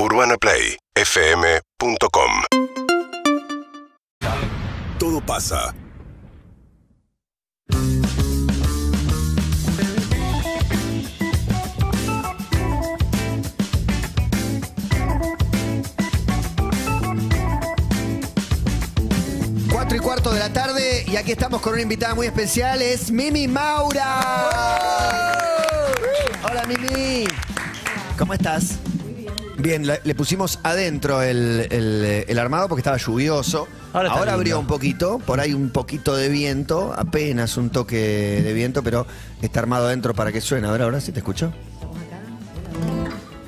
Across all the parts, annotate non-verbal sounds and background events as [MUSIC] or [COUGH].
UrbanaPlayFM.com Todo pasa. Cuatro y cuarto de la tarde y aquí estamos con una invitada muy especial, es Mimi Maura. Hola Mimi. ¿Cómo estás? Bien, le, le pusimos adentro el, el- el armado porque estaba lluvioso. Ahora Ahora, está abrió un poquito, por ahí un poquito de viento, apenas un toque de viento, pero está armado adentro para que suene. A ver, ahora sí te escucho.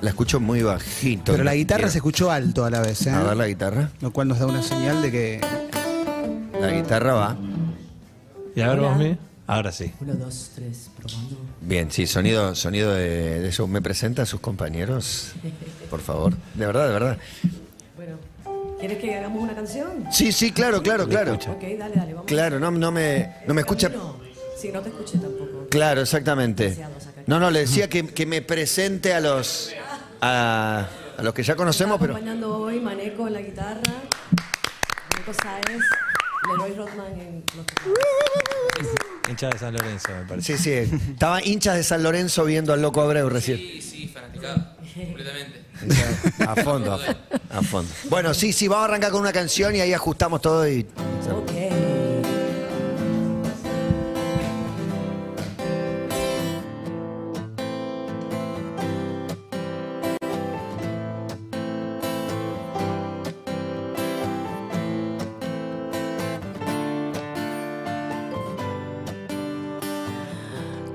La escucho muy bajito. Pero la guitarra Quiero- se escuchó alto a la vez, ¿eh? A ver la guitarra. Lo cual nos da una señal de que. La guitarra va. ¿Y a ver vos, Mi? Ahora sí. Uno, dos, tres, probando. Bien, sí, sonido, sonido de, de eso. ¿Me presenta a sus compañeros? Por favor. De verdad, de verdad. Bueno, ¿quieres que hagamos una canción? Sí, sí, claro, claro, claro. Ok, dale, dale, vamos. Claro, no, no me, no me escucha. Sí, no te escuché tampoco. Claro, exactamente. No, no, le decía que, que me presente a los a, a los que ya conocemos, pero acompañando hoy Maneco en la guitarra, Maneco Sáez, Leroy Rodman en los teclados. Hincha de San Lorenzo, me parece. sí, sí. Estaba hinchas de San Lorenzo viendo al loco Abreu recién. Sí, sí, fanaticado, completamente. A fondo, a fondo, a fondo. Bueno, sí, sí, vamos a arrancar con una canción y ahí ajustamos todo y. Ok.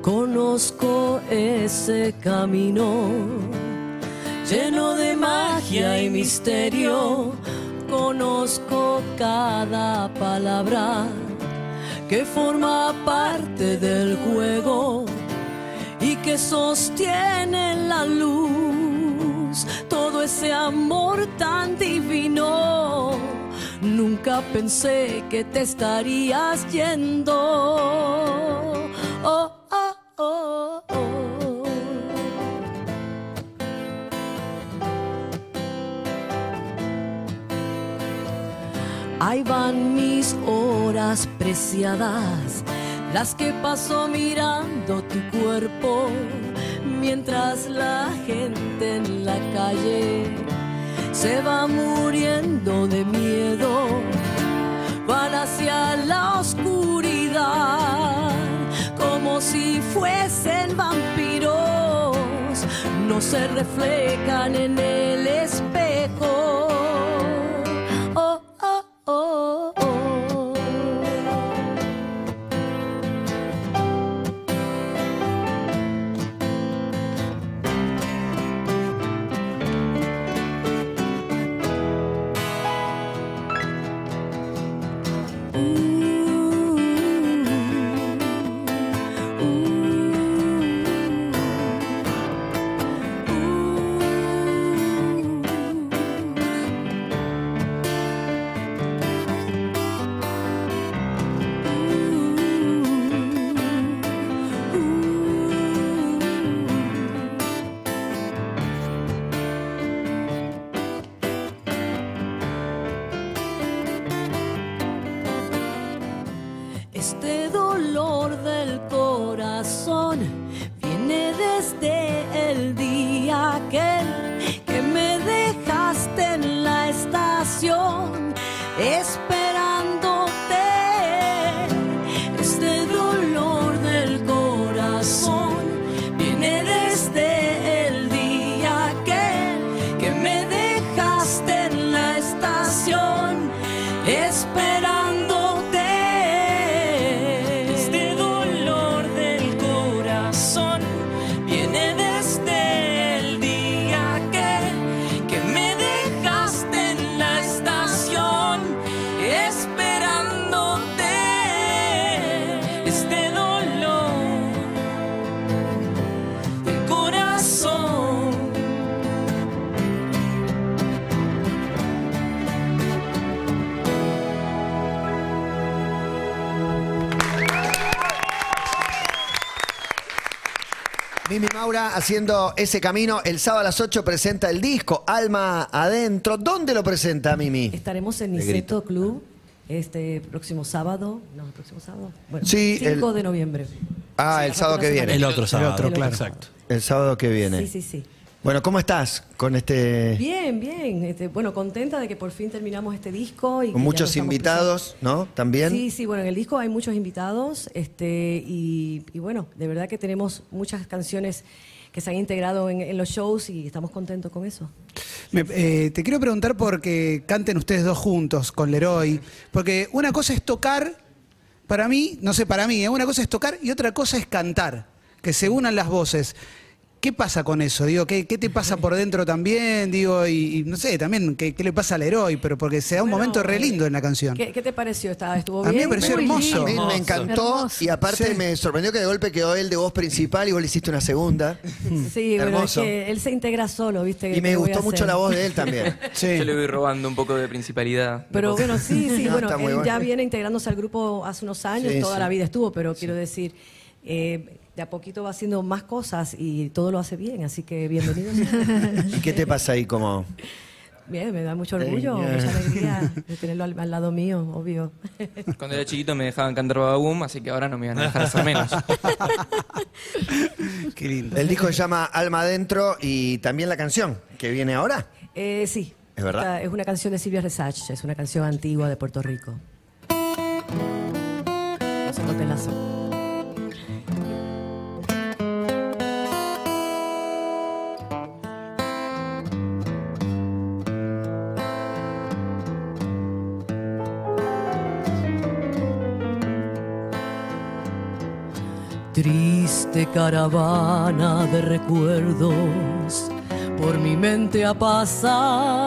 Conozco ese camino lleno de magia y misterio. Conozco cada palabra que forma parte del juego y que sostiene la luz. Todo ese amor tan divino. Nunca pensé que te estarías yendo. Oh, Ahí van mis horas preciadas, las que paso mirando tu cuerpo, mientras la gente en la calle se va muriendo de miedo, van hacia la oscuridad, como si fuesen vampiros, no se reflejan en el Maura haciendo ese camino. El sábado a las 8 presenta el disco Alma Adentro. ¿Dónde lo presenta, Mimi? Estaremos en Niceto Club este próximo sábado. No, el próximo sábado. Bueno, Sí, 5 el- de noviembre. Ah, Sí, el la sábado que viene. El otro sábado. otro, claro. Exacto. El sábado que viene. Sí, sí, sí. Bueno, ¿cómo estás con este... Bien, bien. Este, bueno, contenta de que por fin terminamos este disco. Y Con muchos invitados, ¿no? También. Sí, sí, bueno, en el disco hay muchos invitados este, y, y bueno, de verdad que tenemos muchas canciones que se han integrado en, en los shows y estamos contentos con eso. Me- eh, te quiero preguntar por qué canten ustedes dos juntos con Leroy. Porque una cosa es tocar, para mí, no sé, para mí, ¿eh? una cosa es tocar y otra cosa es cantar. Que se unan las voces. ¿Qué pasa con eso? Digo, ¿qué, qué te pasa por dentro también? Digo, y, y no sé, también, ¿qué, qué le pasa al Leroy? Pero porque se da un Bueno, momento re lindo en la canción. ¿Qué, qué te pareció? ¿Está- ¿Estuvo A mí bien? me pareció hermoso. A mí lindo. me encantó Hermoso. y aparte Sí. me sorprendió que de golpe quedó él de voz principal y vos le hiciste una segunda. Sí, bueno, es Hermoso. que él se integra solo, ¿viste? Y ¿Qué me gustó mucho hacer? la voz de él también. [LAUGHS] Sí. Yo le voy robando un poco de principalidad. Pero bueno, sí, sí, [LAUGHS] No, bueno, está muy él bueno. ya viene integrándose al grupo hace unos años, Sí, toda sí. la vida estuvo, pero quiero decir, eh, de a poquito va haciendo más cosas y todo lo hace bien, así que bienvenido. [LAUGHS] ¿Y qué te pasa ahí como? bien, me da mucho orgullo, Eh, mucha alegría de tenerlo al, al lado mío, obvio. [LAUGHS] Cuando era chiquito me dejaban cantar Bababum, así que ahora no me van a dejar hacer menos. [LAUGHS] Qué lindo. El disco se llama Alma Adentro y también la canción que viene ahora. Eh, sí. ¿Es verdad? Esta es una canción de Silvia Resach, es una canción antigua de Puerto Rico. Vamos a Triste caravana de recuerdos por mi mente ha pasado.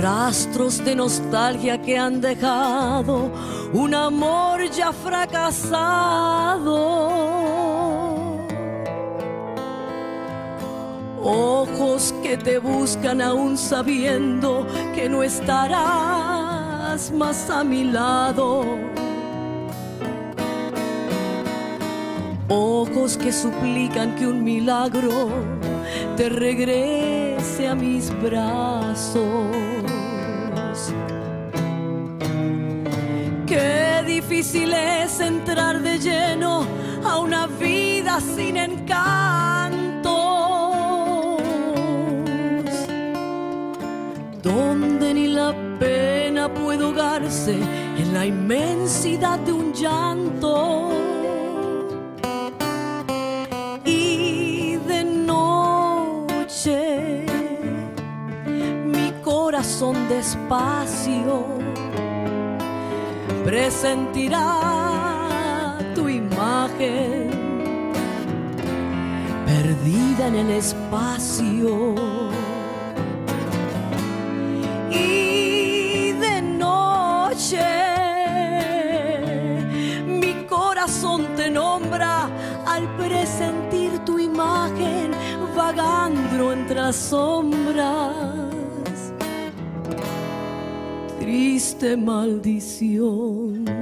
Rastros de nostalgia que han dejado un amor ya fracasado. Ojos que te buscan aún sabiendo que no estarás más a mi lado. Ojos que suplican que un milagro te regrese a mis brazos. Qué difícil es entrar de lleno a una vida sin encantos, donde ni la pena puede ahogarse en la inmensidad de un llanto. Y de noche mi corazón despacio presentirá tu imagen perdida en el espacio. Al presentir tu imagen vagando entre las sombras triste maldición.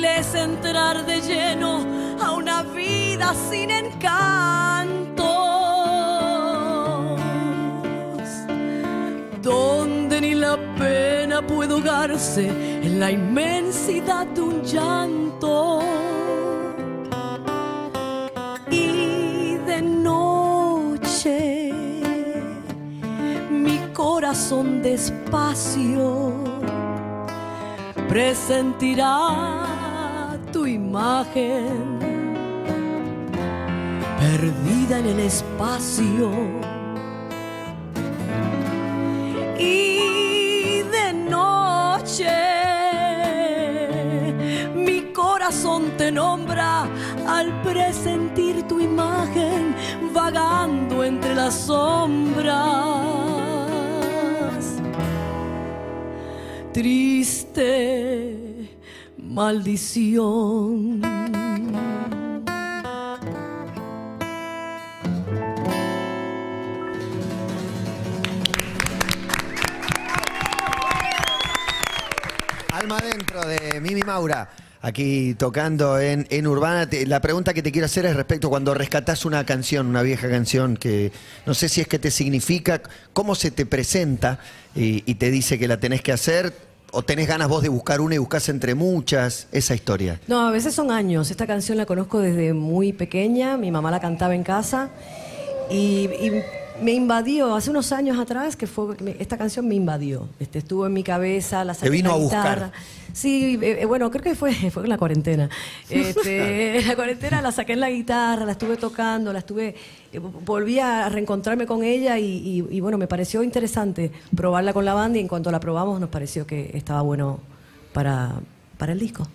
Difícil es entrar de lleno a una vida sin encantos, donde ni la pena puede ahogarse en la inmensidad de un llanto. Y de noche mi corazón despacio presentirá tu imagen perdida en el espacio. Y de noche mi corazón te nombra al presentir tu imagen vagando entre las sombras. Triste maldición. Alma adentro de Mimi Maura, aquí tocando en, en Urbana. La pregunta que te quiero hacer es respecto cuando rescatás una canción, una vieja canción que no sé si es que te significa, cómo se te presenta y, y te dice que la tenés que hacer, o tenés ganas vos de buscar una y buscas entre muchas, esa historia. No, a veces son años. Esta canción la conozco desde muy pequeña. Mi mamá la cantaba en casa. Y, y me invadió hace unos años atrás que fue esta canción me invadió. Este, estuvo en mi cabeza, la saqué vino la a buscar. guitarra. Sí, eh, eh, bueno, creo que fue, [LAUGHS] fue en la cuarentena. [LAUGHS] Este, en la cuarentena la saqué en la guitarra, la estuve tocando, la estuve, eh, volví a reencontrarme con ella y, y- y, bueno, me pareció interesante probarla con la banda y en cuanto la probamos nos pareció que estaba bueno para, para el disco.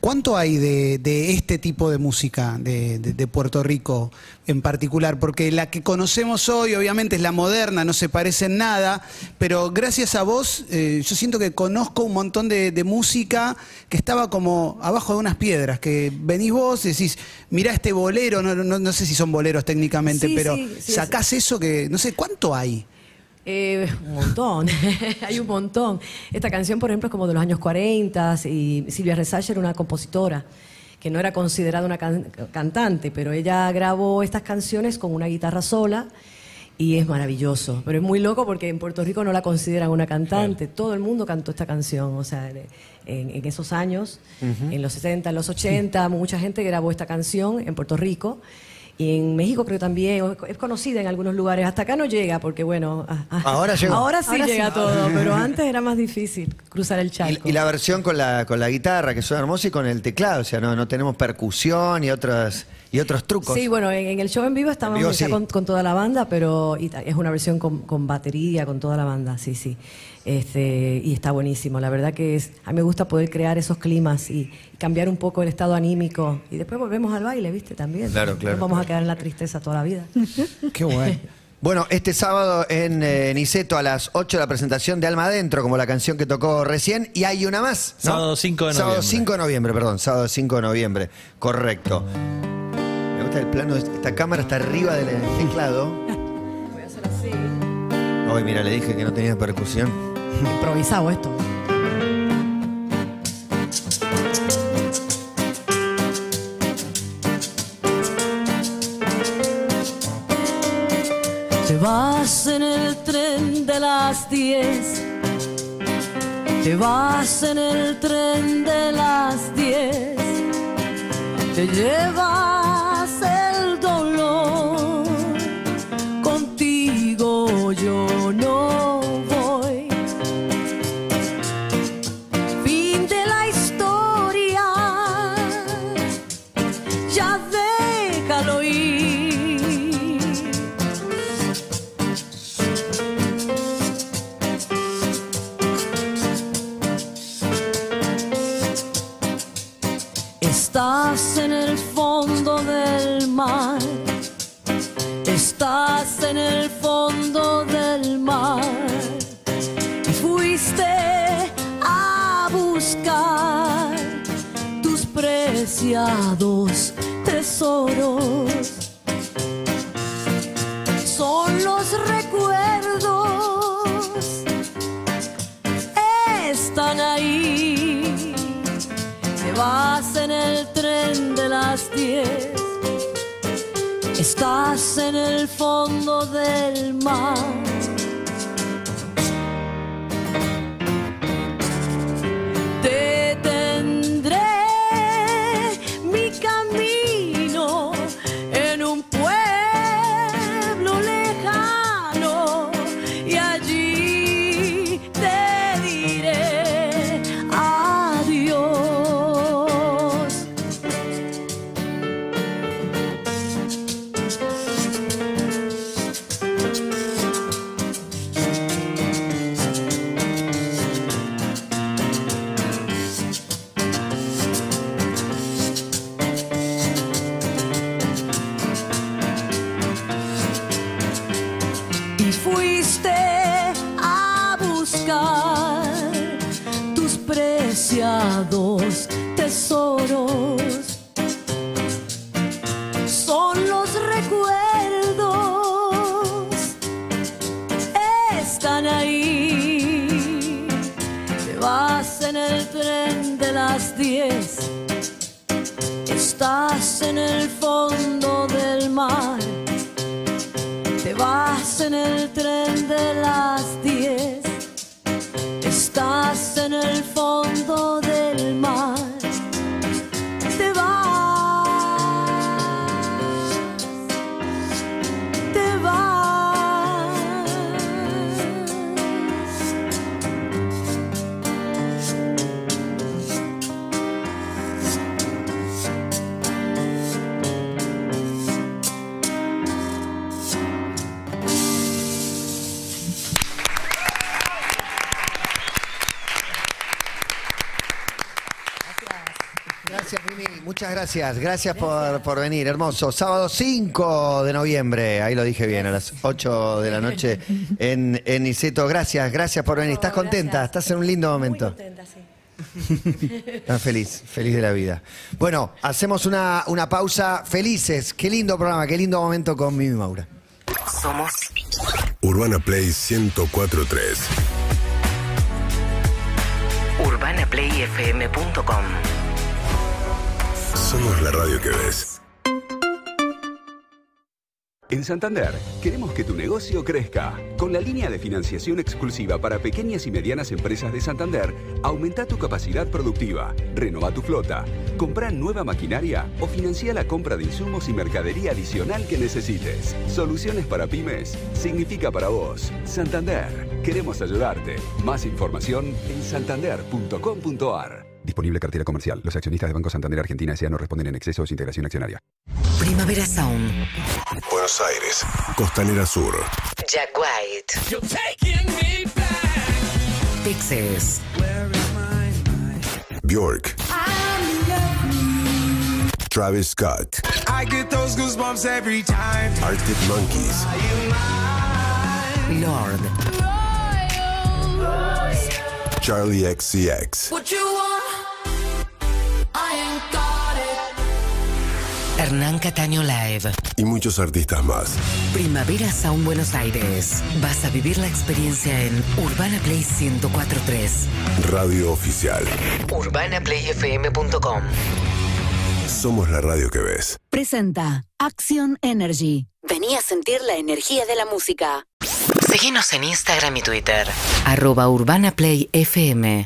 ¿Cuánto hay de, de este tipo de música de, de- de Puerto Rico en particular? Porque la que conocemos hoy obviamente es la moderna, no se parece en nada, pero gracias a vos eh, yo siento que conozco un montón de, música que estaba como abajo de unas piedras, que venís vos y decís, mirá este bolero, no, no- no sé si son boleros técnicamente, Sí, pero sí, sí, sacás eso que, no sé, ¿cuánto hay? Eh, un montón, [LAUGHS] hay un montón. Esta canción, por ejemplo, es como de los años 40 y Silvia Resacha era una compositora que no era considerada una can- cantante, pero ella grabó estas canciones con una guitarra sola y es maravilloso. Pero es muy loco porque en Puerto Rico no la consideran una cantante. Todo el mundo cantó esta canción, o sea, en, en esos años, en los 60, en los 80, mucha gente grabó esta canción en Puerto Rico. Y en México creo también, es conocida en algunos lugares. Hasta acá no llega porque, bueno... ah, ah, Ahora llegó. Ahora sí Ahora sí. llega todo, [LAUGHS] pero antes era más difícil cruzar el charco. Y, y la versión con la, con la guitarra, que suena hermosa, y con el teclado, o sea, no, no tenemos percusión y, otras, y otros trucos. Sí, bueno, en, en el show en vivo estábamos En vivo, sí. con, con toda la banda, pero y es una versión con, con batería, con toda la banda, sí, sí. Este, y está buenísimo. La verdad que es, a mí me gusta poder crear esos climas y, y cambiar un poco el estado anímico. Y después volvemos al baile, ¿viste? También. Claro, claro, No vamos claro. a quedar en la tristeza toda la vida. [LAUGHS] Qué bueno. Bueno, este sábado en eh, Niceto a las 8 la presentación de Alma Adentro, como la canción que tocó recién, y hay una más. ¿no? Sábado 5 de Sábado noviembre. 5 de noviembre, perdón, sábado 5 de noviembre, correcto. Me gusta el plano, de esta cámara está arriba del teclado. [LAUGHS] Voy a hacer así. Hoy, mira, le dije que no tenía percusión. [LAUGHS] Improvisado esto. Te vas en el tren de las 10. Te vas en el tren de las 10. Te llevas Estás en el fondo del mar. Estás en el fondo del mar. Y fuiste a buscar tus preciados tesoros. Las 10. Estás en el fondo del mar. Te vas en el tren de las diez, estás en el fondo del mar. Muchas gracias. Gracias por, por venir. Hermoso. Sábado 5 de noviembre. Ahí lo dije bien, a las 8 de la noche en, en Niceto. Gracias, gracias por venir. ¿Estás contenta? gracias. ¿Estás en un lindo Muy momento? contenta, sí. [LAUGHS] [LAUGHS] Estás feliz, feliz de la vida. Bueno, hacemos una, una pausa. Felices. Qué lindo programa, qué lindo momento con Mimi Maura. Somos Urbana Play 1043. urbanaplayfm.com. Somos la radio que ves. En Santander, queremos que tu negocio crezca. Con la línea de financiación exclusiva para pequeñas y medianas empresas de Santander, aumenta tu capacidad productiva, renova tu flota, compra nueva maquinaria o financia la compra de insumos y mercadería adicional que necesites. Soluciones para pymes significa para vos. Santander, queremos ayudarte. Más información en santander.com.ar. Disponible cartera comercial. Los accionistas de Banco Santander Argentina S.A. no responden en exceso de su integración accionaria. Primavera Sound. Buenos Aires. Costanera Sur. Jack White. Texas. Bjork. Travis Scott. I get those goosebumps every time. Arctic Monkeys. Lord. Charlie XCX. Hernán Cataño Live. Y muchos artistas más. Primavera Sound Buenos Aires. Vas a vivir la experiencia en Urbana Play 1043. Radio oficial. UrbanaPlayFM.com. Somos la radio que ves. Presenta Action Energy. Vení a sentir la energía de la música. Seguinos en Instagram y Twitter. Arroba Urbana Play FM.